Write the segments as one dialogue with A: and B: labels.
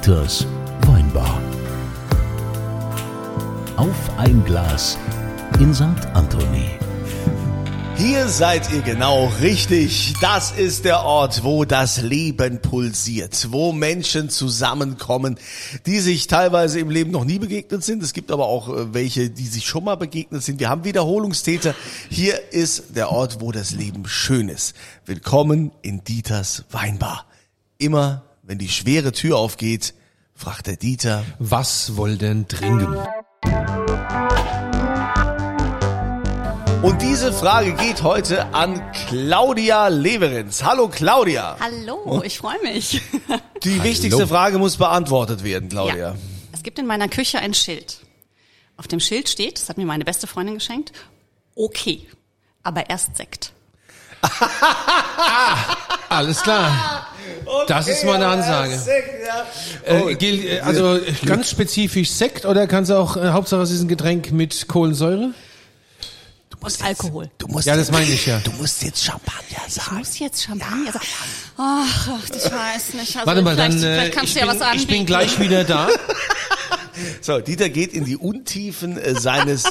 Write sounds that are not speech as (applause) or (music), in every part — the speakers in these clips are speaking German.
A: Dieters Weinbar. Auf ein Glas in St. Anthony.
B: Hier seid ihr genau richtig. Das ist der Ort, wo das Leben pulsiert, wo Menschen zusammenkommen, die sich teilweise im Leben noch nie begegnet sind. Es gibt aber auch äh, welche, die sich schon mal begegnet sind. Wir haben Wiederholungstäter. Hier ist der Ort, wo das Leben schön ist. Willkommen in Dieters Weinbar. Immer, wenn die schwere Tür aufgeht, fragt der Dieter,
C: Was wollen denn trinken?
B: Und diese Frage geht heute an Claudia Leverenz. Hallo Claudia.
D: Hallo, ich freue mich. (laughs)
B: Die wichtigste Frage muss beantwortet werden, Claudia.
D: Ja. Es gibt in meiner Küche ein Schild. Auf dem Schild steht, das hat mir meine beste Freundin geschenkt, okay, aber erst Sekt. (laughs)
C: Alles klar. Das ist meine Ansage. Äh, gilt, äh, also ganz spezifisch Sekt oder kannst du auch, äh, Hauptsache es ist ein Getränk mit Kohlensäure?
D: Und Alkohol.
B: Du musst
C: Ja, das
B: jetzt-
C: meine ich ja.
B: Du musst jetzt Champagner
D: Ich
B: sagen.
D: muss jetzt Champagner sagen. Ach, ach, ich weiß nicht. Also
C: Warte mal, dann
D: vielleicht,
C: äh,
D: vielleicht kannst
C: ich,
D: du ja
C: bin,
D: was anbieten.
C: ich bin gleich wieder da. (laughs)
B: So, Dieter geht in die Untiefen äh, seines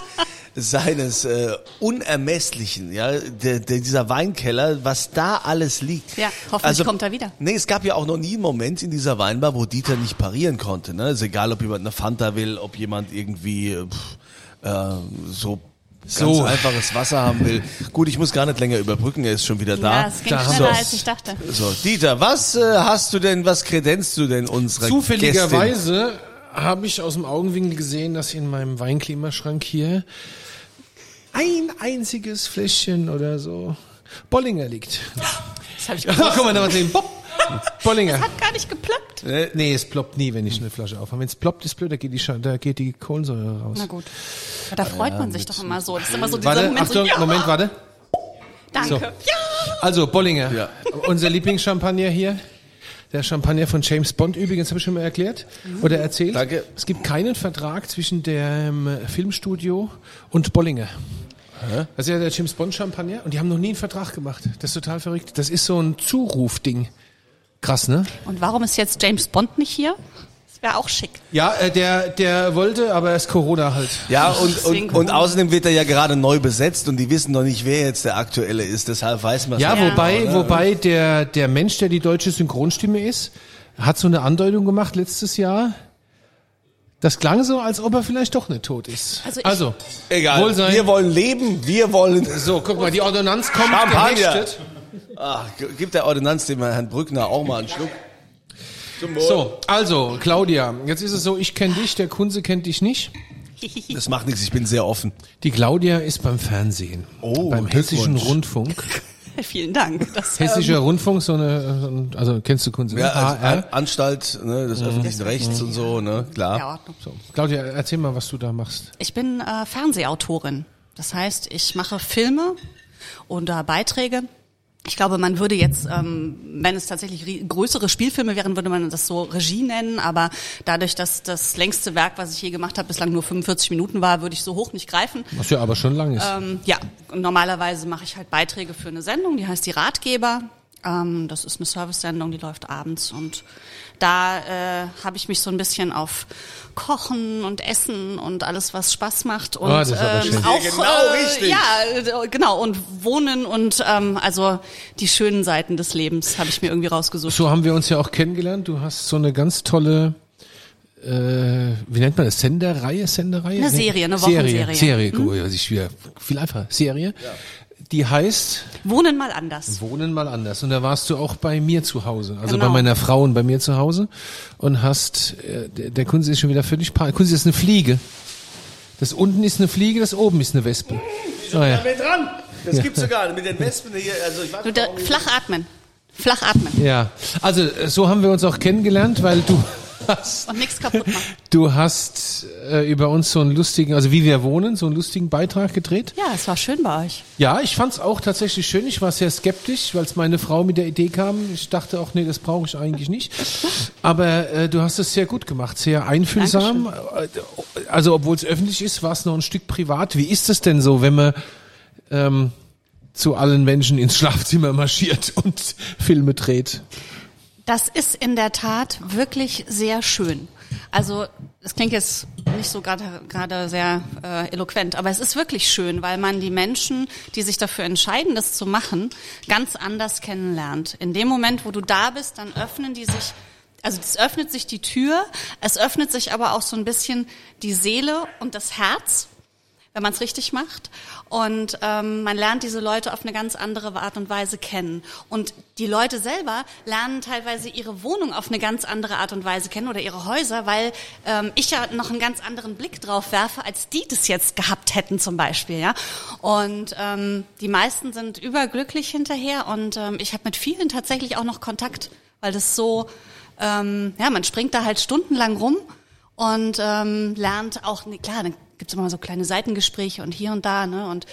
B: seines äh, unermesslichen, ja, der, der, dieser Weinkeller, was da alles liegt. Also,
D: Ja, hoffentlich kommt er wieder.
B: Nee, es gab ja auch noch nie einen Moment in dieser Weinbar, wo Dieter nicht parieren konnte. Ne? Ist egal, ob jemand eine Fanta will, ob jemand irgendwie äh, pff, äh, so ganz
C: So.
B: einfaches Wasser haben will. Gut, ich muss gar nicht länger überbrücken, er ist schon wieder da.
D: Ja, es ging
C: Da
D: schneller,
C: wir's.
D: als ich dachte.
B: So, Dieter, was äh, hast du denn, was kredenzt du denn unserer?
C: Zufälligerweise habe ich aus dem Augenwinkel gesehen, dass in meinem Weinklimaschrank hier ein einziges Fläschchen oder so Bollinger liegt.
D: Das habe ich
C: Ach, (laughs)
D: gewusst.
C: guck mal, da mal sehen. Bollinger.
D: Hat gar nicht geploppt.
C: Nee, es ploppt nie, wenn ich eine Flasche aufmache. Wenn es ploppt, ist blöd, da geht die, da geht die Kohlensäure raus.
D: Na gut. Da freut man sich doch immer so. Das ist immer so dieser
C: Warte,
D: Moment
C: Achtung,
D: so, ja,
C: Moment, warte.
D: danke.
C: So.
D: Ja.
C: Also, Bollinger.
B: Ja.
C: Unser Lieblingschampagner hier. Der Champagner von James Bond übrigens, habe ich schon mal erklärt oder erzählt.
B: Danke.
C: Es gibt keinen Vertrag zwischen dem äh, Filmstudio und Bollinger. Das ist ja der James Bond Champagner und die haben noch nie einen Vertrag gemacht. Das ist total verrückt. Das ist so ein Zurufding. Krass, ne?
D: Und warum ist jetzt James Bond nicht hier? Das wäre auch schick.
C: Ja, äh, der, der wollte, aber es ist Corona halt.
B: Ja, und, und, und außerdem wird er ja gerade neu besetzt und die wissen noch nicht, wer jetzt der aktuelle ist. Deshalb weiß man
C: Ja,
D: Ja.
C: wobei, wobei der, der Mensch, der die deutsche Synchronstimme ist, hat so eine Andeutung gemacht letztes Jahr. Das klang so, als ob er vielleicht doch nicht tot ist.
D: Also
C: Also,
B: Egal.
C: Wohl sein.
B: Wir wollen leben, wir wollen.
C: so, guck mal, die Ordonnanz kommt
B: Champagner. Ach, gibt der Ordonnanz dem Herrn Brückner auch mal einen Schluck?
C: So, also, Claudia, jetzt ist es so, ich kenne dich, der Kunze kennt dich nicht. (laughs)
B: Das macht nichts, ich bin sehr offen.
C: Die Claudia ist beim Fernsehen.
B: Oh,
C: beim Hessischen. Rundfunk. (laughs)
D: Vielen Dank. Das,
C: Hessischer Rundfunk, so eine, so ein- also kennst du Kunze?
B: Ja,
C: ne?
B: also
C: HR.
B: An- Anstalt ne, des öffentlichen Rechts und so, ne, klar.
D: Ordnung.
C: So. Claudia, erzähl mal, was du da machst.
D: Ich bin äh, Fernsehautorin. Das heißt, ich mache Filme oder Beiträge. Ich glaube, man würde jetzt, ähm, wenn es tatsächlich größere Spielfilme wären, würde man das so Regie nennen. Aber dadurch, dass das längste Werk, was ich je gemacht habe, bislang nur 45 Minuten war, würde ich so hoch nicht greifen.
C: Was ja aber schon lang ist.
D: Ähm, ja, normalerweise mache ich halt Beiträge für eine Sendung, die heißt die Ratgeber. Ähm, das ist eine Service-Sendung, die läuft abends und da äh, habe ich mich so ein bisschen auf Kochen und Essen und alles, was Spaß macht und
C: Ah, ist aber schön.
D: auch
B: Ja, genau
D: äh,
B: richtig.
D: ja äh, genau und Wohnen und ähm, also die schönen Seiten des Lebens habe ich mir irgendwie rausgesucht.
C: So haben wir uns ja auch kennengelernt. Du hast so eine ganz tolle, äh, wie nennt man das? Sendereihe, Sendereihe?
D: Eine Serie, eine Wochenserie.
C: Serie, Serie, gut, also ich wieder viel einfacher. Serie. Die heißt
D: Wohnen mal anders.
C: Wohnen mal anders. Und da warst du auch bei mir zu Hause, also
D: Genau.
C: bei meiner Frau und bei mir zu Hause und hast, äh, der, der Kunze ist schon wieder völlig pa Kunze ist eine Fliege. Das unten ist eine Fliege, das oben ist eine Wespe. Oh, ja.
B: Dran? Das gibt's sogar mit den Wespen hier. Also ich weiß
D: Du, da, flach atmen. Flach atmen.
C: ja, also äh, so haben wir uns auch kennengelernt, weil du hast
D: Und nichts kaputt machen.
C: Du hast äh, über uns so einen lustigen, also wie wir wohnen, so einen lustigen Beitrag gedreht.
D: Ja, es war schön bei euch.
C: Ja, ich fand's auch tatsächlich schön. Ich war sehr skeptisch, weil es meine Frau mit der Idee kam. Ich dachte auch, nee, das brauche ich eigentlich nicht. Aber äh, du hast es sehr gut gemacht, sehr einfühlsam. Äh, Also obwohl es öffentlich ist, war es noch ein Stück privat. Wie ist es denn so, wenn man ähm, zu allen Menschen ins Schlafzimmer marschiert und Filme dreht?
D: Das ist in der Tat wirklich sehr schön. Also es klingt jetzt nicht so gerade gerade sehr äh, eloquent, aber es ist wirklich schön, weil man die Menschen, die sich dafür entscheiden, das zu machen, ganz anders kennenlernt. In dem Moment, wo du da bist, dann öffnen die sich also es öffnet sich die Tür, es öffnet sich aber auch so ein bisschen die Seele und das Herz wenn man es richtig macht. Und ähm, man lernt diese Leute auf eine ganz andere Art und Weise kennen. Und die Leute selber lernen teilweise ihre Wohnung auf eine ganz andere Art und Weise kennen oder ihre Häuser, weil ähm, ich ja noch einen ganz anderen Blick drauf werfe, als die das jetzt gehabt hätten zum Beispiel. Ja? Und ähm, die meisten sind überglücklich hinterher und ähm, ich habe mit vielen tatsächlich auch noch Kontakt, weil das so, ähm, ja, man springt da halt stundenlang rum und ähm, lernt auch, ne, klar, dann gibt's immer so kleine Seitengespräche und hier und da, ne? Und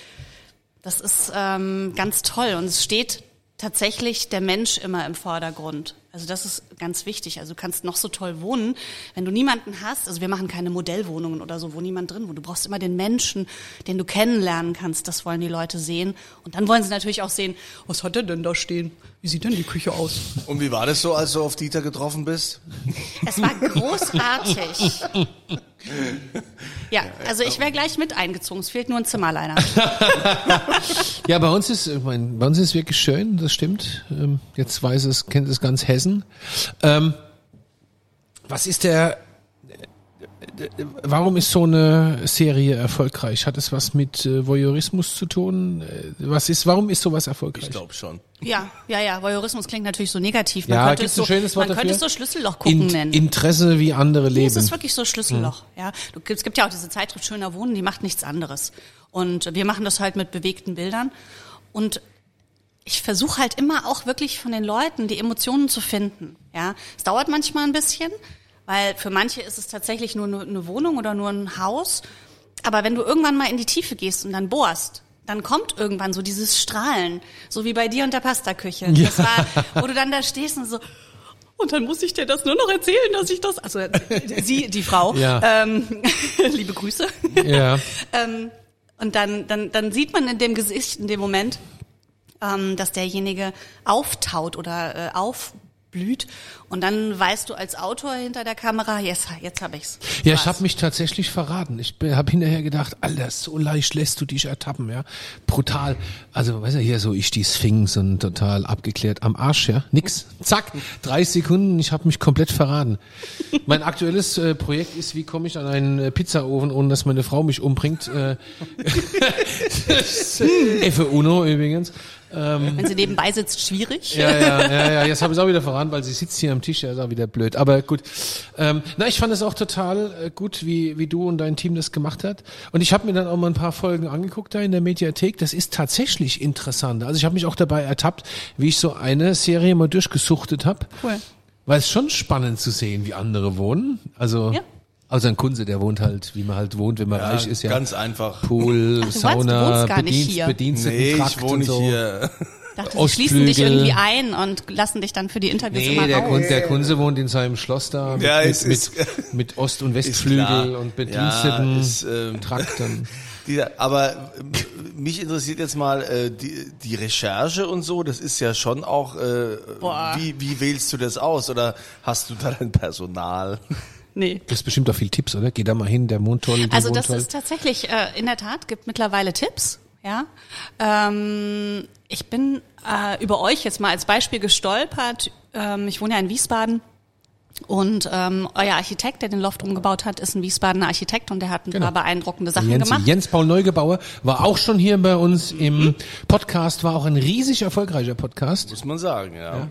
D: das ist ähm, ganz toll. Und es steht tatsächlich der Mensch immer im Vordergrund. Also das ist ganz wichtig. Also du kannst noch so toll wohnen, wenn du niemanden hast. Also wir machen keine Modellwohnungen oder so, wo niemand drin wohnt. Du brauchst immer den Menschen, den du kennenlernen kannst. Das wollen die Leute sehen. Und dann wollen sie natürlich auch sehen, was hat er denn da stehen? Wie sieht denn die Küche aus?
B: Und wie war das so, als du auf Dieter getroffen bist?
D: Es war großartig. (laughs) Ja, also ich wäre gleich mit eingezogen. Es fehlt nur ein Zimmer leider. (laughs)
C: Ja, bei uns ist, ich mein, bei uns ist wirklich schön, das stimmt. Ähm, Jetzt weiß es, kennt es ganz Hessen. Ähm, was ist der, warum ist so eine Serie erfolgreich? Hat es was mit äh, Voyeurismus zu tun? Äh, Was ist, warum ist sowas erfolgreich?
B: Ich glaube schon.
D: Ja, ja, ja. Voyeurismus klingt natürlich so negativ. Man
C: Ja,
D: könnte es so,
C: ein schönes Wort
D: man könnte es so Schlüsselloch gucken
C: In,
D: nennen.
C: Interesse wie andere
D: Nee, es
C: leben.
D: ist wirklich so Schlüsselloch. Ja, du, es gibt ja auch diese Zeitschrift Schöner Wohnen, die macht nichts anderes. Und wir machen das halt mit bewegten Bildern. Und ich versuche halt immer auch wirklich von den Leuten die Emotionen zu finden. Ja, es dauert manchmal ein bisschen, weil für manche ist es tatsächlich nur eine, Wohnung oder nur ein Haus. Aber wenn du irgendwann mal in die Tiefe gehst und dann bohrst, dann kommt irgendwann so dieses Strahlen, so wie bei dir und der Pastaküche. Das war, wo du dann da stehst und so, und dann muss ich dir das nur noch erzählen, dass ich das, also sie, die Frau,
C: Ja.
D: ähm, (laughs) liebe Grüße.
C: Ja. (laughs)
D: ähm, und dann, dann, dann sieht man in dem Gesicht, in dem Moment, ähm, dass derjenige auftaut oder äh, aufblüht. Und dann weißt du als Autor hinter der Kamera, yes, jetzt habe ich's.
C: Ja, ich habe mich tatsächlich verraten. Ich habe hinterher gedacht, Alter, so leicht lässt du dich ertappen, ja. Brutal. Also, weißt du, hier so ich die Sphinx und total abgeklärt am Arsch, ja. Nix. Zack, 30 Sekunden, ich habe mich komplett verraten. Mein aktuelles äh, Projekt ist, wie komme ich an einen äh, Pizzaofen, ohne dass meine Frau mich umbringt. Äh, (laughs) F Uno übrigens.
D: Wenn sie nebenbei sitzt, schwierig.
C: Ja, ja, ja, ja. Jetzt habe ich es auch wieder verraten, weil sie sitzt hier am Tisch, ja, ist auch wieder blöd. Aber gut. Ähm, na, ich fand es auch total äh, gut, wie, wie du und dein Team das gemacht hat. Und ich habe mir dann auch mal ein paar Folgen angeguckt da in der Mediathek. Das ist tatsächlich interessant. Also ich habe mich auch dabei ertappt, wie ich so eine Serie mal durchgesuchtet habe.
D: Cool.
C: Weil es schon spannend zu sehen, wie andere wohnen. Also,
D: Ja.
C: Also ein Kunze, der wohnt halt, wie man halt wohnt, wenn man reich ist, ja.
B: Ganz einfach.
C: Pool,
D: Ach,
C: Sauna,
D: wohnst gar nicht
C: Bedienst,
D: hier.
C: Bediensteten,
B: Nee,
C: Trakt
B: ich wohne nicht
C: so.
B: hier.
D: Ich dachte, sie schließen dich irgendwie ein und lassen dich dann für die Interviews
C: Nee,
D: immer
C: der,
D: raus.
C: Kunze, der Kunze wohnt in seinem Schloss da mit,
B: Ja,
C: mit,
B: es
C: mit,
B: ist- (laughs)
C: mit Ost- und
B: Ist
C: Westflügel und Bediensteten,
B: Ja, ist, ähm,
C: Trakten. (laughs)
B: Dieser, aber ähm, mich interessiert jetzt mal äh, die, die Recherche und so. Das ist ja schon auch. Äh,
D: Boah.
B: wie, wie wählst du das aus? Oder hast du da dein Personal?
D: Nee.
C: Du hast bestimmt auch viel Tipps, oder? Geh da mal hin, der Mondtoll, die
D: Also das
C: Mondtoll.
D: ist tatsächlich, äh, in der Tat, gibt mittlerweile Tipps. Ja, ähm, ich bin äh, über euch jetzt mal als Beispiel gestolpert. Ähm, ich wohne ja in Wiesbaden und ähm, euer Architekt, der den Loft umgebaut hat, ist ein Wiesbadener Architekt und der hat ein
C: Genau.
D: paar beeindruckende Sachen
C: Jens,
D: gemacht.
C: Jens Paul Neugebauer war auch schon hier bei uns im Podcast, war auch ein riesig erfolgreicher Podcast.
B: Muss man sagen, ja.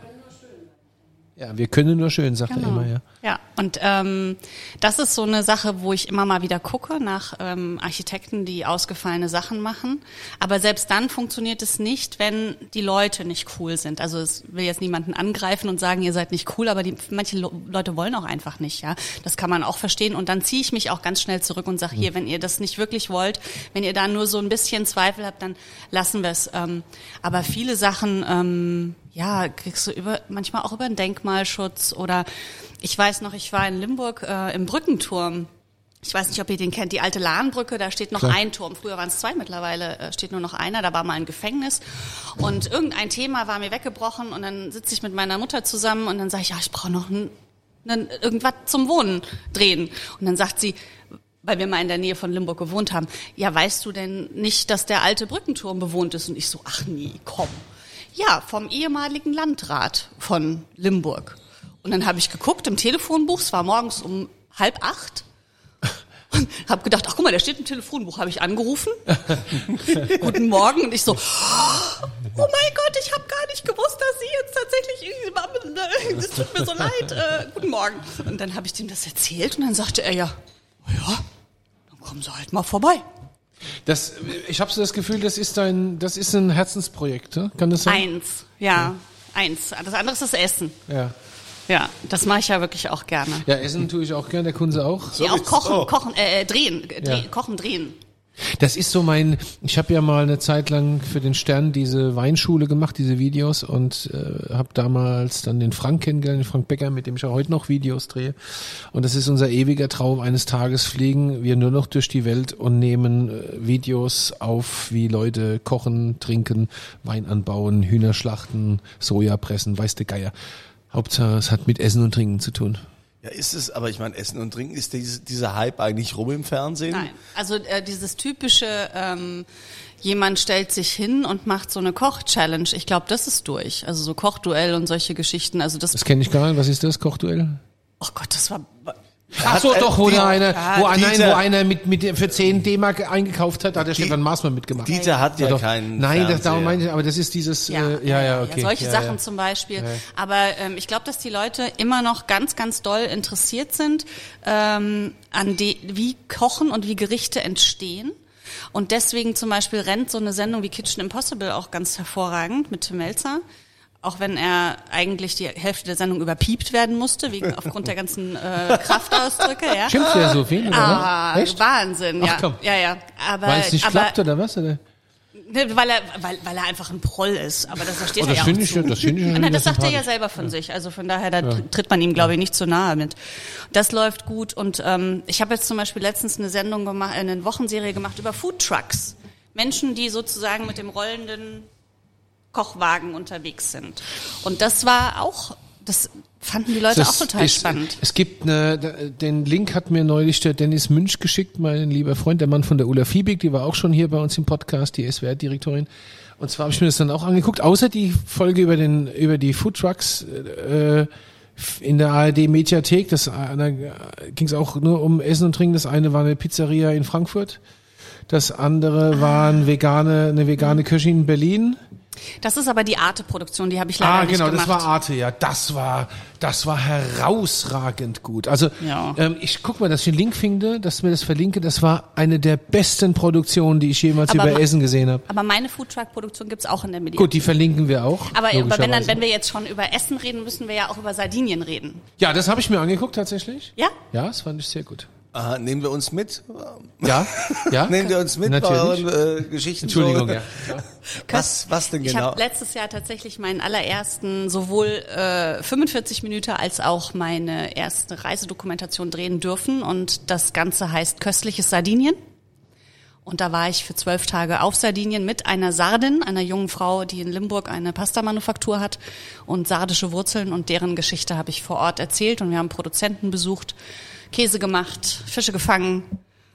C: Ja, wir können nur schön, sagt er
D: Genau.
C: immer, ja.
D: Ja, und ähm, das ist so eine Sache, wo ich immer mal wieder gucke nach ähm, Architekten, die ausgefallene Sachen machen. Aber selbst dann funktioniert es nicht, wenn die Leute nicht cool sind. Also es will jetzt niemanden angreifen und sagen, ihr seid nicht cool, aber die, manche Leute wollen auch einfach nicht. Ja, das kann man auch verstehen. Und dann ziehe ich mich auch ganz schnell zurück und sage, hier, wenn ihr das nicht wirklich wollt, wenn ihr da nur so ein bisschen Zweifel habt, dann lassen wir es. Ähm, aber viele Sachen ähm, ja, kriegst du über, manchmal auch über den Denkmalschutz oder ich weiß noch, ich war in Limburg äh, im Brückenturm. Ich weiß nicht, ob ihr den kennt, die alte Lahnbrücke, da steht noch
C: Klar.
D: ein Turm. Früher waren es zwei, mittlerweile äh, steht nur noch einer, da war mal ein Gefängnis. Und irgendein Thema war mir weggebrochen und dann sitze ich mit meiner Mutter zusammen und dann sage ich, ja, ich brauche noch ein, ein, irgendwas zum Wohnen drehen. Und dann sagt sie, weil wir mal in der Nähe von Limburg gewohnt haben, ja, weißt du denn nicht, dass der alte Brückenturm bewohnt ist? Und ich so, ach nee, komm. Ja, vom ehemaligen Landrat von Limburg. Und dann habe ich geguckt im Telefonbuch, es war morgens um halb acht. Und habe gedacht, ach guck mal, der steht im Telefonbuch, habe ich angerufen. (laughs) Guten Morgen und ich so, oh mein Gott, ich habe gar nicht gewusst, dass Sie jetzt tatsächlich, es tut mir so leid, äh, guten Morgen. Und dann habe ich dem das erzählt und dann sagte er ja, ja, dann kommen Sie halt mal vorbei.
C: Das, ich habe so das Gefühl, das ist ein, das ist ein Herzensprojekt, ne? kann das sein?
D: Eins, ja, eins. Das andere ist das Essen.
C: Ja.
D: Ja, das mache ich ja wirklich auch gerne.
C: ja, essen tue ich auch gern, der Kunze auch.
D: ja, auch kochen,
B: auch.
D: kochen, äh, äh, drehen, äh, dreh,
C: Ja.
D: kochen, drehen.
C: Das ist so mein, ich habe ja mal eine Zeit lang für den Stern diese Weinschule gemacht, diese Videos und äh, habe damals dann den Frank kennengelernt, den Frank Becker, mit dem ich ja heute noch Videos drehe. Und das ist unser ewiger Traum. Eines Tages fliegen wir nur noch durch die Welt und nehmen äh, Videos auf, wie Leute kochen, trinken, Wein anbauen, Hühner schlachten, Soja pressen, weiß der Geier. Hauptsache, es hat mit Essen und Trinken zu tun.
B: Ja, ist es, aber ich meine, Essen und Trinken, ist diese, dieser Hype eigentlich rum im Fernsehen?
D: Nein, also äh, dieses typische, ähm, jemand stellt sich hin und macht so eine Koch-Challenge. Ich glaube, das ist durch. Also so Kochduell und solche Geschichten. Also das,
C: Das kenne ich gar nicht. Was ist das, Kochduell?
D: oh Gott, das war,
C: Ach so,
B: äh,
C: doch, wo,
B: die-
C: da einer,
D: ja,
C: wo, einer,
B: Dieter-
C: wo einer mit, mit für 10 D-Mark eingekauft hat, da hat der Stefan Maßmann mitgemacht.
B: Dieter hat ja
C: doch.
B: keinen
C: Nein, das, darum meine ich, aber das ist dieses, ja, äh, ja, ja, okay.
D: solche
C: ja,
D: Sachen
C: ja.
D: zum Beispiel. Aber ähm, ich glaube, dass die Leute immer noch ganz, ganz doll interessiert sind ähm, an de wie Kochen und wie Gerichte entstehen. Und deswegen zum Beispiel rennt so eine Sendung wie Kitchen Impossible auch ganz hervorragend mit Tim Melzer. Auch wenn er eigentlich die Hälfte der Sendung überpiept werden musste, wegen (laughs) aufgrund der ganzen äh, Kraftausdrücke. Ja.
C: Schimpft der so viel, oder
D: Ah,
C: was? Echt?
D: Wahnsinn,
C: Ach,
D: ja.
C: komm.
D: Ja, ja. Aber,
C: Weil es nicht
D: aber
C: klappt, oder was? Oder?
D: Ne, weil er, weil, weil er einfach ein Proll ist. Aber das versteht
C: Oh,
D: er
C: das
D: ja auch
C: finde ich
D: zu.
C: ja- das finde ich ja
D: Nein,
C: wieder
D: das sagt er ja selber von sich. Also von daher, da tritt man ihm, glaube ich, nicht zu nahe mit. Das läuft gut. Und ähm, ich habe jetzt zum Beispiel letztens eine Sendung gemacht, eine Wochenserie gemacht über Food Trucks. Menschen, die sozusagen mit dem rollenden Kochwagen unterwegs sind. Und das war auch, das fanden die Leute
C: Das
D: auch total
C: ist,
D: spannend.
C: Es gibt eine, den Link hat mir neulich der Dennis Münch geschickt, mein lieber Freund, der Mann von der Ulla Fiebig, die war auch schon hier bei uns im Podcast, die SWR-Direktorin. Und zwar habe ich mir das dann auch angeguckt, außer die Folge über den über die Food Trucks äh, in der ARD Mediathek. Das ging es auch nur um Essen und Trinken. Das eine war eine Pizzeria in Frankfurt. Das andere war ein vegane, eine vegane Küche in Berlin.
D: Das ist aber die Arte-Produktion, die habe ich leider
C: Ah,
D: nicht
C: genau,
D: gemacht.
C: das war Arte, ja. Das war, das war herausragend gut. Also,
D: Ja.
C: ähm, ich guck mal, dass ich den Link finde, dass mir das verlinke. Das war eine der besten Produktionen, die ich jemals
D: Aber
C: über Essen gesehen habe.
D: Aber meine Foodtruck-Produktion gibt's auch in der Mediathek.
C: Gut, die verlinken wir auch.
D: Aber, aber wenn, dann, wenn wir jetzt schon über Essen reden, müssen wir ja auch über Sardinien reden.
C: ja, das habe ich mir angeguckt tatsächlich.
D: Ja?
C: Ja, das fand ich sehr gut.
B: Aha, nehmen wir uns mit?
C: Ja, ja. (laughs)
B: Nehmen wir uns mit
C: Natürlich.
B: bei euren äh, Geschichten?
C: Entschuldigung,
B: so?
C: ja.
B: Was, was denn
D: Ich
B: genau?
D: habe letztes Jahr tatsächlich meinen allerersten sowohl äh, 45 Minuten als auch meine erste Reisedokumentation drehen dürfen und das Ganze heißt Köstliches Sardinien. Und da war ich für zwölf Tage auf Sardinien mit einer Sardin, einer jungen Frau, die in Limburg eine Pastamanufaktur hat und sardische Wurzeln und deren Geschichte habe ich vor Ort erzählt und wir haben Produzenten besucht, Käse gemacht, Fische gefangen,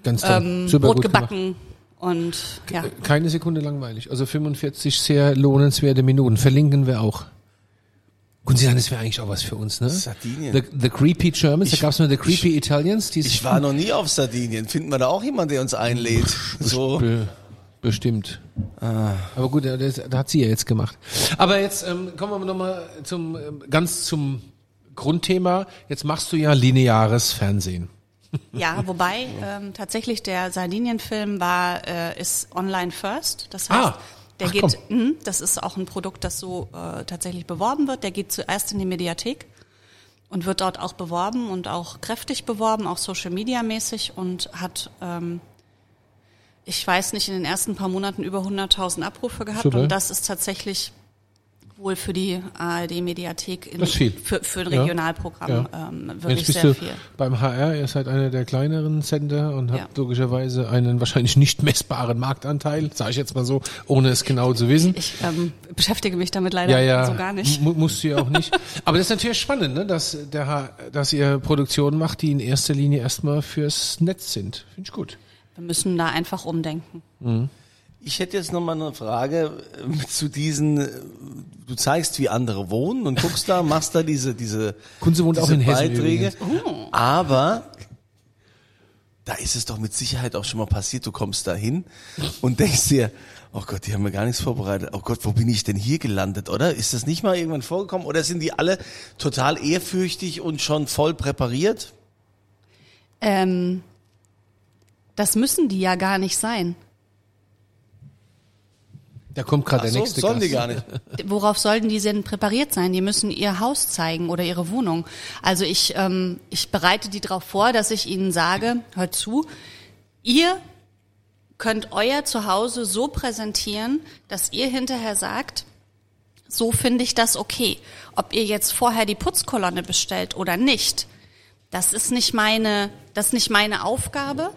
C: Ganz toll.
D: ähm,
C: Super
D: Brot
C: gut gemacht.
D: gebacken und ja.
C: Keine Sekunde langweilig. Also 45 sehr lohnenswerte Minuten. Verlinken wir auch. Sagen, das wäre eigentlich auch was für uns, ne?
B: Sardinien.
C: The, the Creepy Germans, da gab's nur The Creepy Italians. Die
B: Ich war noch nie auf Sardinien. Finden wir da auch jemanden, der uns einlädt? So.
C: Be bestimmt.
B: Ah.
C: Aber gut, das, das hat sie ja jetzt gemacht. Aber jetzt ähm, kommen wir nochmal zum ähm, ganz zum Grundthema. Jetzt machst du ja lineares Fernsehen.
D: Ja, wobei ähm, tatsächlich der Sardinien-Film war ist online first. Das heißt,
C: Ah,
D: der
C: ach,
D: geht, mh, das ist auch ein Produkt, das so äh, tatsächlich beworben wird. Der geht zuerst in die Mediathek und wird dort auch beworben und auch kräftig beworben, auch Social Media mäßig und hat ähm, ich weiß nicht, in den ersten paar Monaten über 100.000 Abrufe gehabt
C: Super.
D: und das ist tatsächlich wohl für die ARD-Mediathek für, für ein. Regionalprogramm
C: Ja.
D: ähm,
C: Jetzt
D: wirklich
C: bist
D: sehr
C: du
D: viel.
C: beim HR, ihr seid einer der kleineren Sender und habt
D: Ja.
C: logischerweise einen wahrscheinlich nicht messbaren Marktanteil, sage ich jetzt mal so, ohne es genau zu wissen.
D: Ich ähm, beschäftige mich damit leider
C: ja, ja,
D: so gar nicht.
C: mu- musst du ja auch nicht. (laughs) Aber das ist natürlich spannend, ne, dass, der, H- dass ihr Produktionen macht, die in erster Linie erstmal fürs Netz sind. Finde ich gut.
D: Wir müssen da einfach umdenken.
B: Ich hätte jetzt noch mal eine Frage äh, zu diesen, äh, du zeigst, wie andere wohnen und guckst da, machst da diese, diese,
C: Kunze wohnt
B: diese
C: auch in Hessen
B: Beiträge.
C: übrigens.
B: Aber da ist es doch mit Sicherheit auch schon mal passiert, du kommst da hin und denkst dir, oh Gott, die haben mir gar nichts vorbereitet. Oh Gott, wo bin ich denn hier gelandet, oder? Ist das nicht mal irgendwann vorgekommen? Oder sind die alle total ehrfürchtig und schon voll präpariert?
D: Ähm, das müssen die ja gar nicht sein.
C: Da kommt gerade der
B: so,
C: nächste
B: sollen
C: Gast.
B: die gar nicht. (laughs)
D: Worauf sollten die denn präpariert sein? Die müssen ihr Haus zeigen oder ihre Wohnung. Also ich, ähm, ich bereite die darauf vor, dass ich ihnen sage, hört zu, ihr könnt euer Zuhause so präsentieren, dass ihr hinterher sagt, so finde ich das okay. Ob ihr jetzt vorher die Putzkolonne bestellt oder nicht, das ist nicht meine, das ist nicht meine Aufgabe.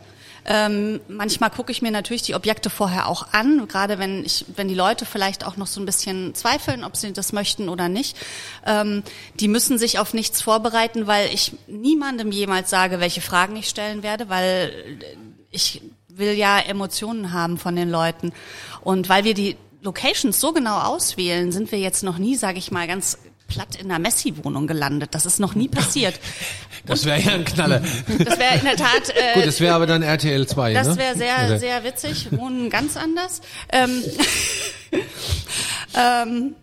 D: Ähm, manchmal gucke ich mir natürlich die Objekte vorher auch an, gerade wenn ich, wenn die Leute vielleicht auch noch so ein bisschen zweifeln, ob sie das möchten oder nicht. Ähm, die müssen sich auf nichts vorbereiten, weil ich niemandem jemals sage, welche Fragen ich stellen werde, weil ich will ja Emotionen haben von den Leuten. Und weil wir die Locations so genau auswählen, sind wir jetzt noch nie, sage ich mal, ganz platt in einer Messi-Wohnung gelandet. Das ist noch nie passiert. (laughs)
C: Das wäre ja ein Knaller.
D: Das wäre in der Tat. Äh,
C: Gut, das wäre aber dann RTL 2,
D: das
C: ne?
D: wäre sehr,
C: Oder-
D: sehr witzig. Wohnen ganz anders. Ähm, (laughs) ähm,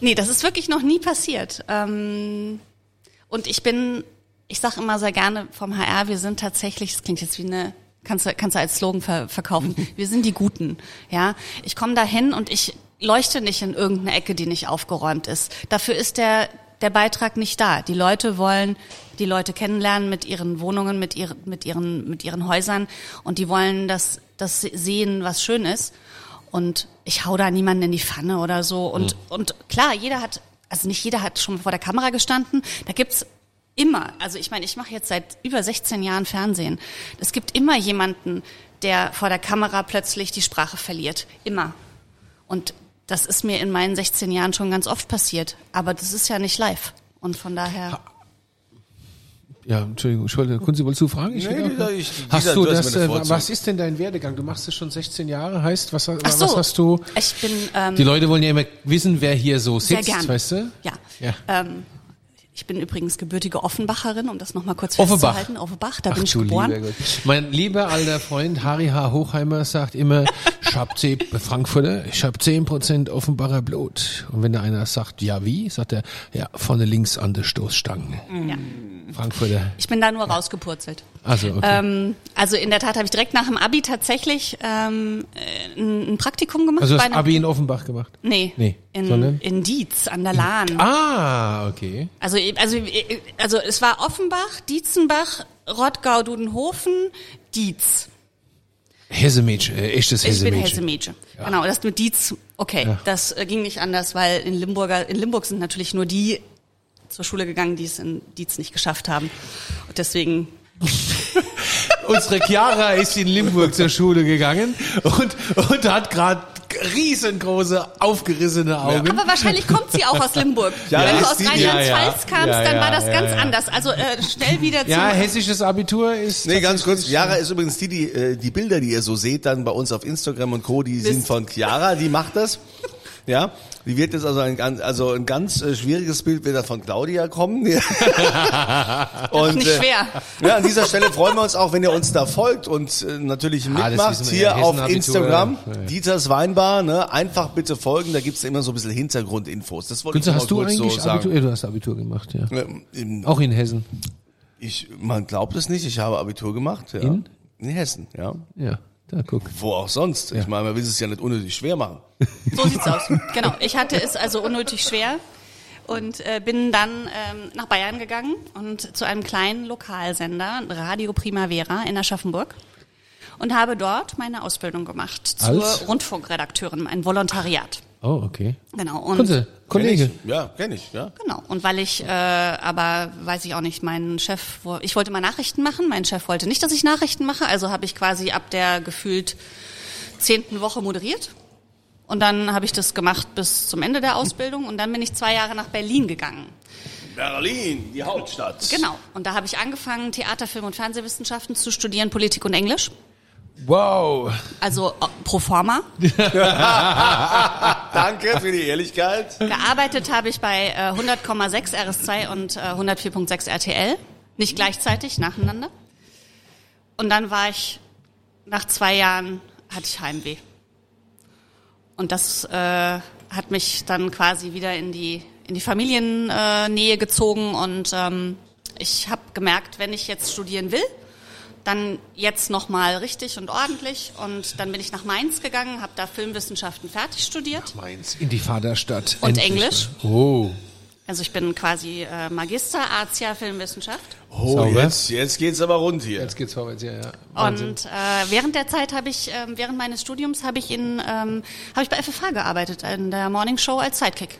D: nee, das ist wirklich noch nie passiert. Ähm, und ich bin, ich sage immer sehr gerne vom HR, wir sind tatsächlich, das klingt jetzt wie eine, kannst du, kannst du als Slogan ver verkaufen, wir sind die Guten. Ja, ich komme da hin und ich leuchte nicht in irgendeine Ecke, die nicht aufgeräumt ist. Dafür ist der der Beitrag nicht da. Die Leute wollen die Leute kennenlernen mit ihren Wohnungen, mit ihren, mit ihren, mit ihren Häusern und die wollen das, das sehen, was schön ist. Und ich hau da niemanden in die Pfanne oder so. Und, und klar, jeder hat, also nicht jeder hat schon vor der Kamera gestanden. Da gibt's immer, also ich meine, ich mache jetzt seit über 16 Jahren Fernsehen. Es gibt immer jemanden, der vor der Kamera plötzlich die Sprache verliert. Immer. Und das ist mir in meinen 16 Jahren schon ganz oft passiert. Aber das ist ja nicht live. Und von daher.
C: Ja, Entschuldigung, ich wollte, Kunzi, wolltest du fragen? Ich
B: Nee, dieser- ich-
C: hast
B: dieser-
C: du
B: du hast
C: das, äh, was ist denn dein Werdegang? Du machst es schon 16 Jahre, heißt, was,
D: so,
C: hast du?
D: Ich bin ähm,
C: Die Leute wollen ja immer wissen, wer hier so
D: sehr
C: sitzt,
D: gern.
C: weißt du?
D: Ja.
C: Ja.
D: Ähm, ich bin übrigens gebürtige Offenbacherin, um das nochmal kurz
C: Offenbach.
D: festzuhalten. Offenbach, da
C: Ach
D: bin ich geboren.
C: lieber. Mein lieber alter Freund Harry H. Hochheimer sagt immer, (laughs) ich hab 10, Frankfurter, ich hab 10% Offenbacher Blut. Und wenn da einer sagt, ja wie, sagt er, ja, vorne links an der Stoßstange.
D: Ja.
C: Frankfurter.
D: Ich bin da nur rausgepurzelt.
C: Also, okay.
D: Ähm, also in der Tat habe ich direkt nach dem Abi tatsächlich ähm, äh, ein, Praktikum gemacht.
C: also
D: bei
C: hast
D: einem-
C: Abi in Offenbach gemacht?
D: Nee,
C: Nee,
D: in,
C: sondern?
D: in Dietz an der Lahn.
C: Ah, okay.
D: Also, also, also es war Offenbach, Dietzenbach, Rottgau, Dudenhofen, Dietz.
C: Hessemädchen, äh, echtes
D: Ich bin
C: Hessemädchen.
D: Hessemädchen. Genau, das mit Dietz, okay,
C: Ja.
D: das äh, ging nicht anders, weil in Limburger, in Limburg sind natürlich nur die zur Schule gegangen, die es in Dietz nicht geschafft haben. Und deswegen,
C: Unsere Chiara ist in Limburg zur Schule gegangen und, und hat gerade riesengroße, aufgerissene Augen.
D: aber wahrscheinlich kommt sie auch aus Limburg.
B: Ja,
D: Wenn du aus Rheinland-Pfalz
C: ja, ja.
D: kamst,
C: Ja,
D: dann war das
C: ja,
D: ganz
C: ja.
D: anders. Also äh, schnell wieder zum...
C: Ja, hessisches Abitur ist.
B: Nee, ganz kurz. Chiara ist übrigens die, die, äh, die Bilder, die ihr so seht, dann bei uns auf Instagram und Co., die sind
D: Mist.
B: von Chiara, die macht das. Ja, die wird jetzt also ein ganz, also ein ganz äh, schwieriges Bild wird da von Claudia kommen. (laughs) Ja. und,
D: nicht schwer.
B: Ja, an dieser Stelle freuen wir uns auch, wenn ihr uns da folgt und äh, natürlich
C: Ah,
B: mitmacht
C: wir
B: hier
C: ja,
B: auf Instagram.
C: ja.
B: Dieters Weinbar, ne? Einfach bitte folgen, da gibt's immer so ein bisschen Hintergrundinfos. Das wollte
C: Günther,
B: ich
C: hast du eigentlich
B: so sagen.
C: Abitur? Ja, du hast Abitur gemacht, ja.
B: Ähm, im-
C: Auch in Hessen.
B: Ich, man glaubt es nicht, ich habe Abitur gemacht. Ja.
C: In?
B: In Hessen, ja.
C: Ja, da guck.
B: Wo auch sonst. Ich meine, man will es ja nicht unnötig schwer machen.
D: So sieht's aus. Genau. Ich hatte es also unnötig schwer und äh, bin dann ähm, nach Bayern gegangen und zu einem kleinen Lokalsender, Radio Primavera in Aschaffenburg und habe dort meine Ausbildung gemacht zur
C: Als?
D: Rundfunkredakteurin, ein Volontariat.
C: Oh, okay.
D: Genau. Und
C: Kunze, Kollege.
B: Kenn ich. Ja, kenne ich, ja.
D: Genau. Und weil ich, äh, aber weiß ich auch nicht, mein Chef, wo- ich wollte mal Nachrichten machen, mein Chef wollte nicht, dass ich Nachrichten mache, also habe ich quasi ab der gefühlt zehnten Woche moderiert. Und dann habe ich das gemacht bis zum Ende der Ausbildung und dann bin ich zwei Jahre nach Berlin gegangen.
B: Berlin, die Hauptstadt.
D: Genau. Und da habe ich angefangen, Theater, Film und Fernsehwissenschaften zu studieren, Politik und Englisch.
C: Wow.
D: Also äh, pro forma. (laughs)
B: Danke für die Ehrlichkeit.
D: Gearbeitet habe ich bei äh, 100,6 RS2 und äh, 104.6 RTL. Nicht gleichzeitig, nacheinander. Und dann war ich, nach zwei Jahren hatte ich Heimweh. Und das äh, hat mich dann quasi wieder in die, in die Familiennähe äh, Nähe gezogen. Und ähm, ich habe gemerkt, wenn ich jetzt studieren will, dann jetzt nochmal richtig und ordentlich. Und dann bin ich nach Mainz gegangen, habe da Filmwissenschaften fertig studiert.
B: Meins.
C: In die Vaterstadt.
D: Und
C: Endlich
D: Englisch?
C: mal. Oh.
D: Also ich bin quasi äh, Magister Artia Filmwissenschaft.
B: Oh,
C: Sauber.
B: jetzt, jetzt geht's aber rund hier.
C: Jetzt geht's vorwärts, ja, ja. Wahnsinn.
D: Und äh, während der Zeit habe ich, ähm, während meines Studiums habe ich in, ähm, habe ich bei FFH gearbeitet in der Morning Show als Sidekick.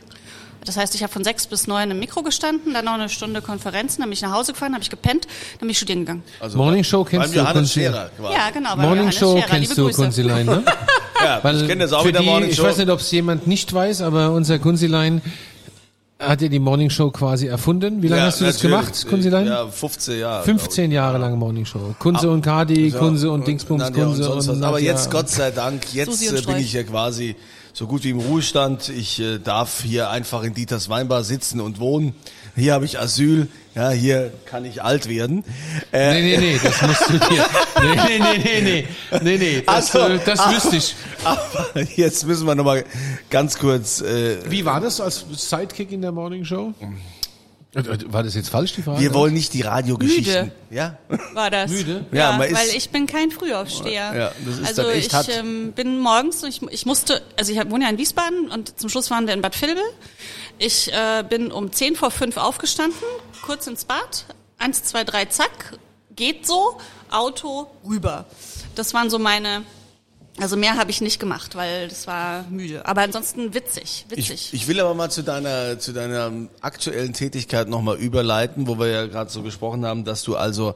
D: Das heißt, ich habe von sechs bis neun im Mikro gestanden, dann noch eine Stunde Konferenzen, dann bin ich nach Hause gefahren, habe ich gepennt, dann bin ich studieren gegangen.
B: Also
C: Morning Show
B: beim
C: kennst du,
B: Johannes? Scherer quasi.
D: Ja, genau.
C: Morning Show
D: Scherer.
C: kennst du. Kunzilein, ne? (laughs)
B: Ja, ich kenne das auch
C: für
B: mit der
C: die,
B: Morning
C: Ich
B: Show.
C: weiß nicht, ob es jemand nicht weiß, aber unser Kunzilein hat ja die Morning Show quasi erfunden. Wie lange
B: Ja,
C: hast du das gemacht, Kunzilein?
B: Ja, 15 Jahre.
C: 15 Jahre lange Morning Show. Kunze und Kadi, Kunze und Dingsbums, Kunze
B: sonst was.
C: und
B: Aber
C: Nadja.
B: jetzt, Gott sei Dank, jetzt
D: und
B: äh, bin ich ja quasi so gut wie im Ruhestand. Ich äh, darf hier einfach in Dieters Weinbar sitzen und wohnen. Hier habe ich Asyl. Ja, hier kann ich alt werden. Äh,
C: Nee, nee, nee, das musst du dir. (laughs) Nee, nee, nee, nee, nee. Nee, nee, das,
B: Also,
C: äh, das
B: ah.
C: wüsste ich.
B: Aber jetzt müssen wir nochmal ganz kurz. Äh,
C: Wie war das als Sidekick in der Morning Show? Äh, War das jetzt falsch, die Frage?
B: wir wollen nicht die Radiogeschichten.
D: Müde.
B: Ja?
D: War das?
C: Müde?
B: Ja,
D: Ja, weil ich bin kein Frühaufsteher.
B: Ja, das ist
D: also
B: echt
D: ich
B: hart.
D: ähm, bin morgens, ich, ich musste, also ich wohne ja in Wiesbaden und zum Schluss waren wir in Bad Vilbel. Ich äh, bin um 10 vor 5 aufgestanden, kurz ins Bad, eins, zwei, drei, zack, geht so, Auto, rüber. Das waren so meine, also mehr habe ich nicht gemacht, weil das war müde. Aber ansonsten witzig, witzig.
B: Ich, ich will aber mal zu deiner, zu deiner aktuellen Tätigkeit nochmal überleiten, wo wir ja gerade so gesprochen haben, dass du also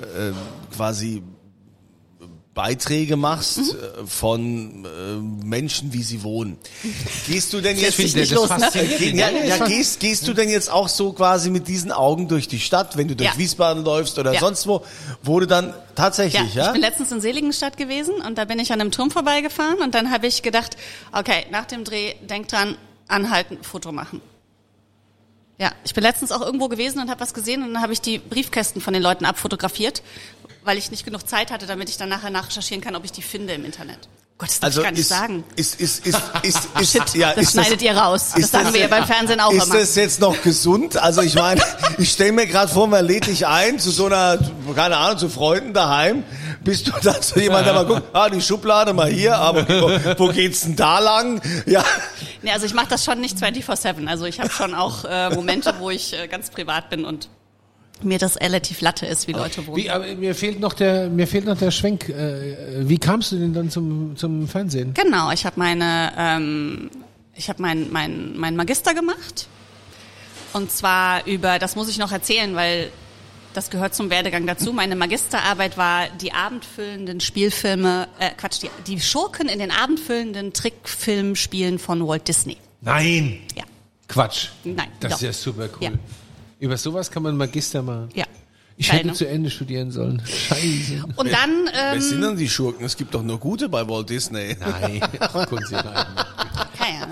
B: äh, quasi Beiträge machst
D: Mhm.
B: von äh, Menschen, wie sie wohnen. Gehst du denn jetzt
D: sich nicht los, ne?
B: Ge- ja,
C: Ja,
B: ja,
C: das
B: gehst, gehst du denn jetzt auch so quasi mit diesen Augen durch die Stadt, wenn du durch
D: Ja.
B: Wiesbaden läufst oder
D: Ja.
B: sonst wo, du dann
D: Ja,
B: tatsächlich, ja?
D: ich bin letztens in Seligenstadt gewesen und da bin ich an einem Turm vorbeigefahren und dann habe ich gedacht, okay, nach dem Dreh, denk dran, anhalten, Foto machen. Ja, ich bin letztens auch irgendwo gewesen und habe was gesehen und dann habe ich die Briefkästen von den Leuten abfotografiert, weil ich nicht genug Zeit hatte, damit ich dann nachher nachrecherchieren kann, ob ich die finde im Internet. Gott, das darf
B: also
D: ich gar nicht
B: ist,
D: sagen.
B: ist, ist, ist, (laughs) ist, ist,
D: Shit,
B: ja,
D: das
B: ist
D: schneidet ihr raus. Das
B: ist
D: sagen wir ja beim Fernsehen auch
B: ist
D: immer.
B: das jetzt noch gesund? Also ich meine, ich stelle mir gerade vor, man lädt dich ein zu so einer, keine Ahnung, zu Freunden daheim. Bist du da zu jemand, der mal guckt, ah, die Schublade mal hier, aber wo, wo geht's denn da lang? Ja,
D: Nee, also ich mache das schon nicht 24-7. Also ich habe schon auch äh, Momente, wo ich äh, ganz privat bin und mir das relativ Latte ist, wie Leute wohnen.
C: Wie, aber mir fehlt noch der, mir fehlt noch der Schwenk. Äh, wie kamst du denn dann zum, zum Fernsehen?
D: Genau, ich habe meine, ähm, ich habe mein, mein, mein Magister gemacht. Und zwar über, das muss ich noch erzählen, weil das gehört zum Werdegang dazu. Meine Magisterarbeit war die abendfüllenden Spielfilme, äh, Quatsch, die, die Schurken in den abendfüllenden Trickfilmspielen von Walt Disney.
C: Nein.
D: Ja,
C: Quatsch.
D: Nein,
C: Das ist
D: doch.
C: ja super cool.
D: Ja.
C: Über sowas kann man Magister machen.
D: ja.
C: Ich
D: Geil,
C: hätte zu Ende studieren sollen. Scheiße.
D: Und dann,
B: wer sind
D: ähm,
B: denn die Schurken? Es gibt doch nur gute bei Walt Disney.
C: Nein, (laughs) ach,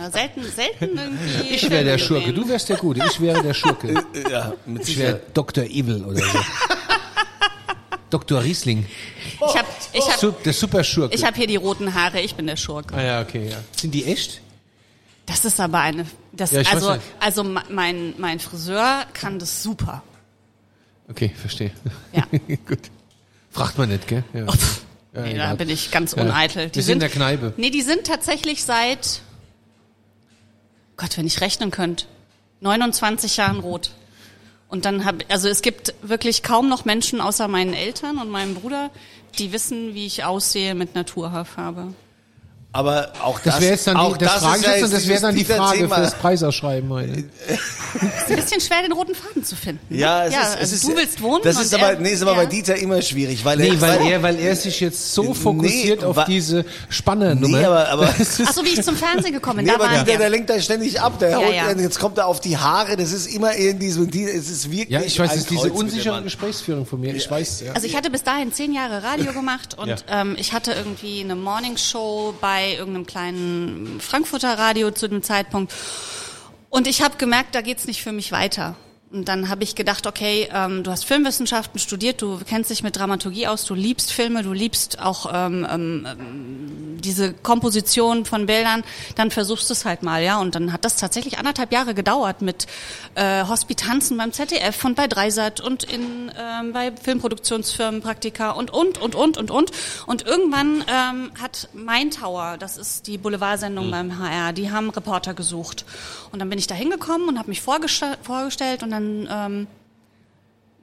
D: Ja, selten, selten irgendwie. (laughs)
C: Ich wäre der Schurke. Du wärst der Gute. Ich wäre der Schurke. (laughs)
B: Ja, mit
C: Ich wäre. Dr. Evil oder so. (laughs) Dr. Riesling.
D: Ich habe ich hab,
C: Der Superschurke.
D: ich hab hier die roten Haare, ich bin der Schurke.
C: ah ja, okay, ja. Sind die echt?
D: Das ist aber eine. Das,
C: Ja,
D: also, also me- mein, mein Friseur kann das super.
C: Okay, verstehe.
D: Ja.
C: Gut. Fragt man nicht, gell? Ja. Ja,
D: nee, da bin ich ganz
C: Ja.
D: uneitel.
C: Wir sind in der Kneipe.
D: Nee, die sind tatsächlich seit, Gott, wenn ich rechnen könnte, 29 Jahren rot. Und dann habe, also es gibt wirklich kaum noch Menschen außer meinen Eltern und meinem Bruder, die wissen, wie ich aussehe mit Naturhaarfarbe.
B: Aber auch
C: Das
B: das,
C: wäre jetzt dann
B: auch
C: die, das,
B: das
C: frage
B: ist ja
C: jetzt das wäre dann die Frage
B: Thema.
C: für das Preisausschreiben heute.
D: ist ein bisschen schwer, den roten Faden zu finden. ne?
B: Ja, es
D: ja
B: ist, es
D: also
B: ist,
D: du willst wohnen.
B: Das ist aber,
D: er-
B: nee, ist aber
D: ja.
B: bei Dieter immer schwierig, weil
C: Nee,
B: er,
C: weil er, weil er sich jetzt so fokussiert auf
B: wa-
C: diese Spannernummer.
B: nee, aber, aber, (laughs)
D: Ach so, wie ich zum Fernsehen gekommen bin,
B: nee, aber Dieter, der lenkt da ständig ab, der
D: Ja,
B: holt,
D: ja.
B: jetzt kommt er auf die Haare, das ist immer irgendwie so, die, es ist wirklich
C: ja, ich weiß, es ist diese unsichere. Gesprächsführung von mir. Ich weiß, ja.
D: Also ich hatte bis dahin zehn Jahre Radio gemacht und ähm, ich hatte irgendwie eine Morningshow bei irgendeinem kleinen Frankfurter Radio zu dem Zeitpunkt. Und ich habe gemerkt, da geht's nicht für mich weiter. Und dann habe ich gedacht, okay, ähm, du hast Filmwissenschaften studiert, du kennst dich mit Dramaturgie aus, du liebst Filme, du liebst auch ähm, ähm, ähm, diese Komposition von Bildern, dann versuchst du es halt mal, ja. Und dann hat das tatsächlich anderthalb Jahre gedauert mit äh, Hospitanzen beim ZDF und bei Dreisat und in ähm, bei Filmproduktionsfirmen Praktika und und und und und und. Und irgendwann ähm, hat Mein Tower, das ist die Boulevardsendung beim HR, die haben Reporter gesucht. Und dann bin ich da hingekommen und habe mich vorgestell vorgestellt und dann ähm,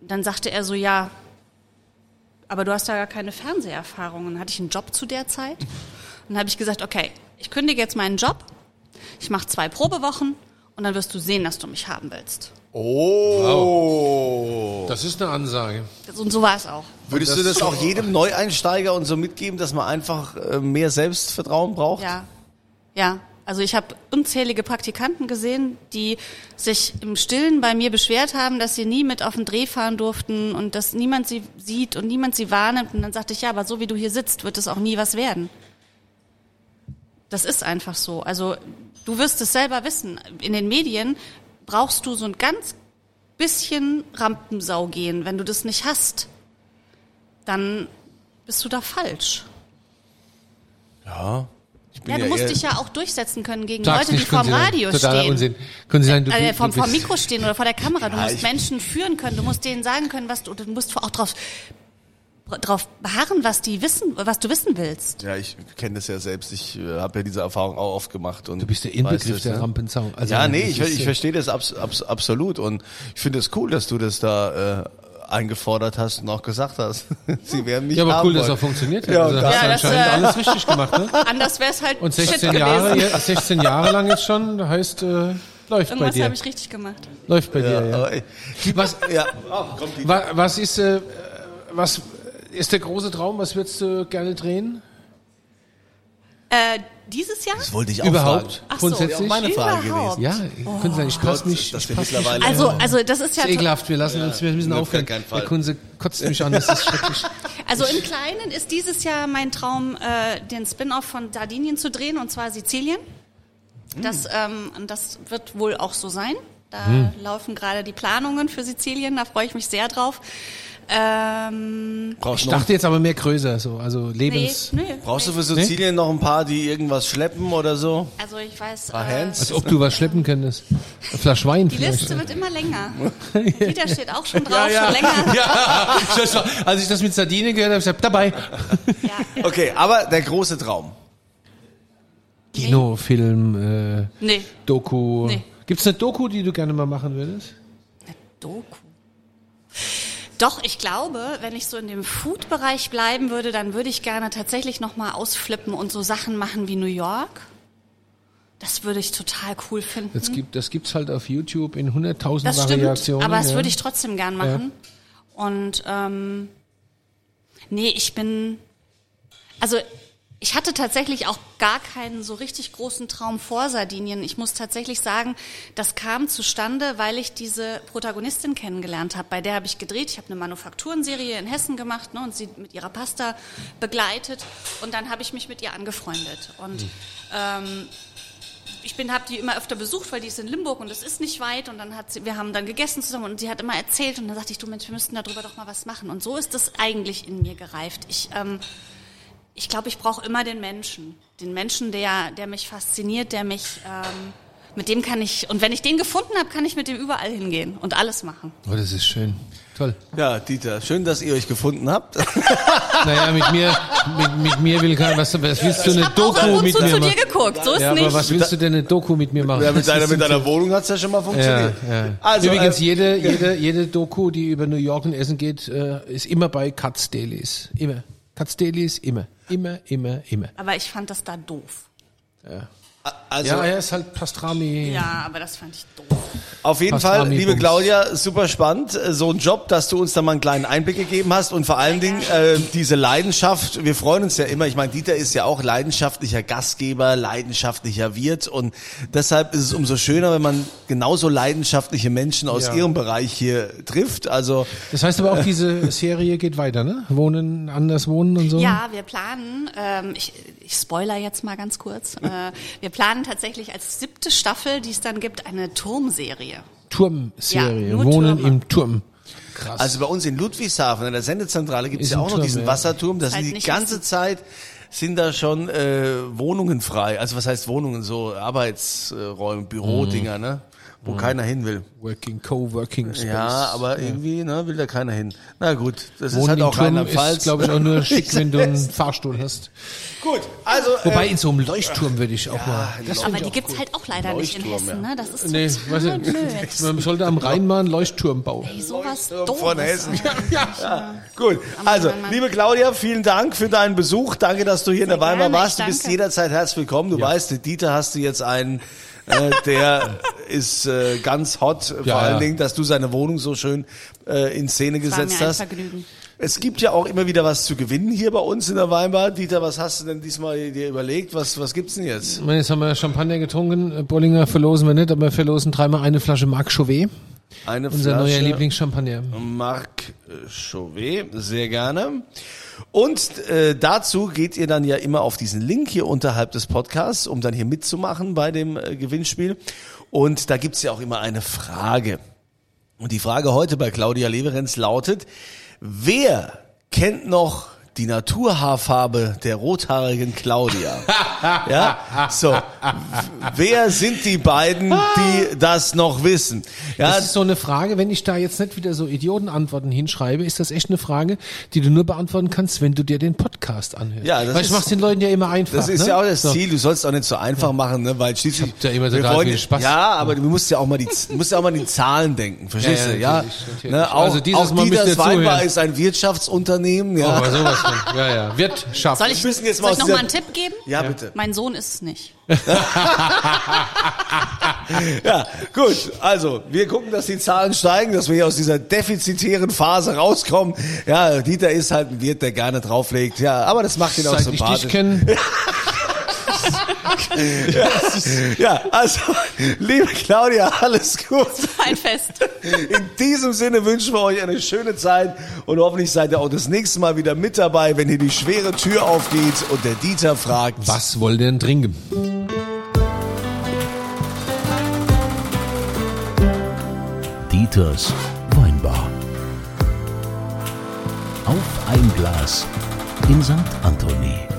D: dann sagte er so, ja, aber du hast ja gar keine Fernseherfahrung. Und dann hatte ich einen Job zu der Zeit. Und dann habe ich gesagt, okay, ich kündige jetzt meinen Job, ich mache zwei Probewochen und dann wirst du sehen, dass du mich haben willst.
B: Oh.
C: Das ist eine Ansage.
D: Und so war es auch.
B: Würdest du das auch jedem Neueinsteiger und so mitgeben, dass man einfach äh, mehr Selbstvertrauen braucht?
D: Ja, ja. Also ich habe unzählige Praktikanten gesehen, die sich im Stillen bei mir beschwert haben, dass sie nie mit auf den Dreh fahren durften und dass niemand sie sieht und niemand sie wahrnimmt. Und dann sagte ich, ja, aber so wie du hier sitzt, wird es auch nie was werden. Das ist einfach so. Also du wirst es selber wissen. In den Medien brauchst du so ein ganz bisschen Rampensau gehen. Wenn du das nicht hast, dann bist du da falsch.
B: Ja. Ich bin
D: Ja, du musst dich ja auch durchsetzen können gegen Leute, die vorm. Radio stehen.
C: Unsinn. Können Sie sagen, du,
D: äh,
C: du
D: vom, vom Mikro stehen oder vor der Kamera. Du
B: Ja,
D: musst Menschen führen können. Du musst denen sagen können, was du, du musst auch drauf, drauf beharren, was die wissen, was du wissen willst.
B: Ja, ich kenne das ja selbst. Ich äh, habe ja diese Erfahrung auch oft gemacht. Und
C: Du bist der Inbegriff der
B: ne?
C: Rampensau. Also,
B: ja, nee, ich, ich
C: äh,
B: verstehe das abs, abs, absolut und ich finde es cool, dass du das da äh, eingefordert hast und auch gesagt hast. (laughs) Sie werden mich
C: Ja, aber
B: haben
C: cool, dass
B: wollen.
C: auch funktioniert hat.
B: Ja,
C: also
B: das-
D: Ja, das,
C: anscheinend
D: äh,
C: alles richtig gemacht, ne?
D: Anders wäre es halt
C: Und
D: Shit
C: 16
D: gewesen.
C: Jahre, ja, 16 Jahre lang jetzt schon, heißt, äh, läuft bei
D: Irgendwas
C: dir.
D: habe ich richtig gemacht.
C: Läuft bei dir,
B: Ja,
C: ja.
B: aber, ey,
C: Was,
B: ja. Oh, kommt die
C: wa- was ist, äh, was ist der große Traum? Was würdest du gerne drehen?
D: Äh, dieses Jahr?
B: Das wollte ich auch
C: Überhaupt?
B: fragen.
D: Ach so.
C: Grundsätzlich?
B: Ja, meine Frage
D: Überhaupt.
B: gewesen.
C: Ja, Sie sagen, ich passe mich. ich
B: wir
C: pass mich-
B: mittlerweile-
D: Also, also das ist ja
C: Das ist ekelhaft, wir lassen uns, wir müssen
B: auf
C: aufhören. Der Kunze kotzt mich an, das ist schrecklich. (laughs)
D: Also im Kleinen ist dieses Jahr mein Traum, äh, den Spin-off von Sardinien zu drehen, und zwar Sizilien. Das, ähm, und das wird wohl auch so sein. Da laufen gerade die Planungen für Sizilien, da freue ich mich sehr drauf. Ähm,
B: Brauchst,
C: Ich
B: du noch,
C: dachte jetzt aber mehr größer, so, also
D: nee,
C: Lebens...
D: nö.
B: brauchst du
D: nee.
B: für Sizilien noch ein paar, die irgendwas schleppen oder so?
D: Also ich weiß, äh?
C: Als ob du was schleppen könntest. Eine Flasche Wein
D: die
C: vielleicht.
D: Liste wird immer länger. (laughs) Dieter steht auch schon drauf,
C: ja.
D: schon länger. (laughs)
C: Ja, als ich das mit Sardinien gehört habe, ich gesagt, dabei.
D: Ja, ja.
B: Okay, aber der große Traum.
C: Kino, Film, äh,
D: Nee,
C: Doku.
D: Nee.
C: Gibt's eine Doku, die du gerne mal machen würdest?
D: Doku. Doch, ich glaube, wenn ich so in dem Food-Bereich bleiben würde, dann würde ich gerne tatsächlich nochmal ausflippen und so Sachen machen wie New York. Das würde ich total cool finden.
C: Das, gibt, das gibt's halt auf YouTube in 100.000
D: Das stimmt,
C: Variationen.
D: aber das
C: ja.
D: würde ich trotzdem gern machen. Und ähm, nee, ich bin, also ich hatte tatsächlich auch gar keinen so richtig großen Traum vor Sardinien. Ich muss tatsächlich sagen, das kam zustande, weil ich diese Protagonistin kennengelernt habe. Bei der habe ich gedreht. Ich habe eine Manufakturenserie in Hessen gemacht ne, und sie mit ihrer Pasta begleitet. Und dann habe ich mich mit ihr angefreundet. Und ähm, ich bin habe die immer öfter besucht, weil die ist in Limburg und es ist nicht weit und dann hat sie wir haben dann gegessen zusammen und sie hat immer erzählt und dann sagte ich du Mensch wir müssten darüber doch mal was machen und so ist das eigentlich in mir gereift. Ich ähm, ich glaube, ich brauche immer den Menschen, den Menschen, der der mich fasziniert, der mich ähm, mit dem kann ich und wenn ich den gefunden habe, kann ich mit dem überall hingehen und alles machen.
C: Oh, das ist schön. Toll.
B: Ja, Dieter, schön, dass ihr euch gefunden habt. (laughs)
C: Naja, mit mir, mit, mit mir will keiner, was, was willst du eine
D: auch
C: Doku
D: und
C: mit
D: zu
C: mir
D: zu dir
C: machen?
D: geguckt, so ist
C: Ja, aber
D: nicht.
C: was willst du denn eine Doku mit mir machen?
B: Ja, mit deiner, mit deiner Wohnung hat's ja schon mal
C: Ja,
B: funktioniert.
C: ja.
B: Also,
C: Übrigens,
B: äh,
C: jede, (laughs) jede, jede Doku, die über New York und Essen geht, äh, ist immer bei Katz Dailies. Immer. Katz Dailies, immer. Immer, immer, immer.
D: Aber ich fand das da doof.
B: Also
C: Ja, er ist halt Pastrami.
D: Ja, aber das fand ich doof.
B: auf jeden
C: Pastrami
B: Fall, liebe
C: Bums.
B: Claudia, super spannend. äh, So ein Job, dass du uns da mal einen kleinen Einblick gegeben hast und vor allen Dingen äh, diese Leidenschaft. Wir freuen uns ja immer. Ich meine, Dieter ist ja auch leidenschaftlicher Gastgeber, leidenschaftlicher Wirt und deshalb ist es umso schöner, wenn man genauso leidenschaftliche Menschen aus
C: Ja.
B: ihrem Bereich hier trifft. Also
C: Das heißt aber auch, diese (laughs) Serie geht weiter, ne? Wohnen, anders wohnen und so.
D: Ja, wir planen, ähm, ich, ich spoiler jetzt mal ganz kurz, (laughs) äh, wir planen tatsächlich als siebte Staffel, die es dann gibt, eine Turmserie.
C: Turmserie.
D: Ja,
C: Wohnen
D: Türme.
C: im Turm. Krass.
B: Also bei uns in Ludwigshafen, in der Sendezentrale, gibt es ja auch noch
C: Turm,
B: diesen
C: ja.
B: Wasserturm. Da
D: Ist
B: sind
D: halt
B: die ganze
D: wissen.
B: Zeit sind da schon äh, Wohnungen frei. Also was heißt Wohnungen? So Arbeitsräume, Bürodinger, ne? Wo keiner hin will.
C: Working, Co-working Space.
B: Ja, aber irgendwie ne, will da keiner hin. Na gut, das ist
C: Wohnen
B: halt
C: im
B: auch
C: ist,
B: Rheinland-Pfalz.
C: glaube ich, auch nur (laughs) schick, wenn du einen Fahrstuhl hast.
B: Gut, also
C: Wobei
B: äh,
C: in so einem Leuchtturm würde ich auch mal. Das
D: Aber die gibt's halt auch leider nicht in
B: Leuchtturm,
D: Hessen,
B: ja.
D: ne? Das ist
C: Nee,
D: total blöd.
C: nicht. (laughs) Man sollte am Rhein mal einen Leuchtturm bauen.
D: Ey, sowas
B: Leuchtturm von. Hessen.
D: Alter.
B: Gut, also, liebe Claudia, vielen Dank für deinen Besuch. Danke, dass du hier in der Weimar warst. Du bist jederzeit herzlich willkommen. Du weißt, Dieter hast du jetzt einen, äh, der (laughs) ist äh, ganz hot. Vor
C: Ja,
B: allen
C: ja.
B: Dingen, dass du seine Wohnung so schön äh, in Szene
D: Das
B: gesetzt hast.
D: Vergnügen.
B: Es gibt ja auch immer wieder was zu gewinnen hier bei uns in der Weinbar. Dieter, was hast du denn diesmal dir überlegt? Was, was gibt's denn jetzt?
C: Ich meine, Jetzt haben wir Champagner getrunken. Äh, Bollinger verlosen wir nicht, aber wir verlosen dreimal eine Flasche Marc Chauvet.
B: Eine
C: Unser neuer
B: Flasche
C: Lieblingschampagner.
B: Marc äh, Chauvet, sehr gerne. Und äh, dazu geht ihr dann ja immer auf diesen Link hier unterhalb des Podcasts, um dann hier mitzumachen bei dem äh, Gewinnspiel. Und da gibt's ja auch immer eine Frage. Und die Frage heute bei Claudia Leverenz lautet, wer kennt noch die Naturhaarfarbe der rothaarigen Claudia? (laughs) ja, so. Wer sind die beiden, die das noch wissen? Ja,
C: Das ist so eine Frage, wenn ich da jetzt nicht wieder so Idiotenantworten hinschreibe, ist das echt eine Frage, die du nur beantworten kannst, wenn du dir den Podcast anhörst.
B: Ja, das
C: Weil ich mach's den Leuten ja immer einfach.
B: Das ist
C: ne?
B: ja auch das
C: So.
B: Ziel. Du sollst auch nicht so einfach machen, ne? weil schließlich.
C: hab da immer
B: wir
C: total
B: wollen-
C: viel Spaß.
B: Ja, aber du musst ja auch mal die, du musst ja auch mal an die Zahlen denken. Verstehst
C: Ja, ja,
B: du? Ja.
C: natürlich, natürlich.
B: Ne? Auch,
C: Also dieses
B: auch
C: Mal
B: Dieters
C: ihr
B: Weinbar ist ein Wirtschaftsunternehmen. Ja.
C: Aber sowas (laughs) Ja, ja. Wirtschaft.
D: Soll ich,
B: Wir müssen jetzt
D: soll
B: mal
D: ich noch mal einen Tipp geben?
B: ja, bitte.
D: Mein Sohn ist es nicht. (laughs)
B: Ja, gut. Also, wir gucken, dass die Zahlen steigen, dass wir hier aus dieser defizitären Phase rauskommen. Ja, Dieter ist halt ein Wirt, der gerne drauflegt. Ja, aber das macht ihn auch
C: Seit ich
B: sympathisch.
C: dich kenne. (laughs)
B: Ja, also, liebe Claudia, alles gut.
D: Ein Fest.
B: In diesem Sinne wünschen wir euch eine schöne Zeit und hoffentlich seid ihr auch das nächste Mal wieder mit dabei, wenn hier die schwere Tür aufgeht und der Dieter fragt,
C: Was wollt ihr denn trinken?
A: Dieters Weinbar. Auf ein Glas in St. Anthony.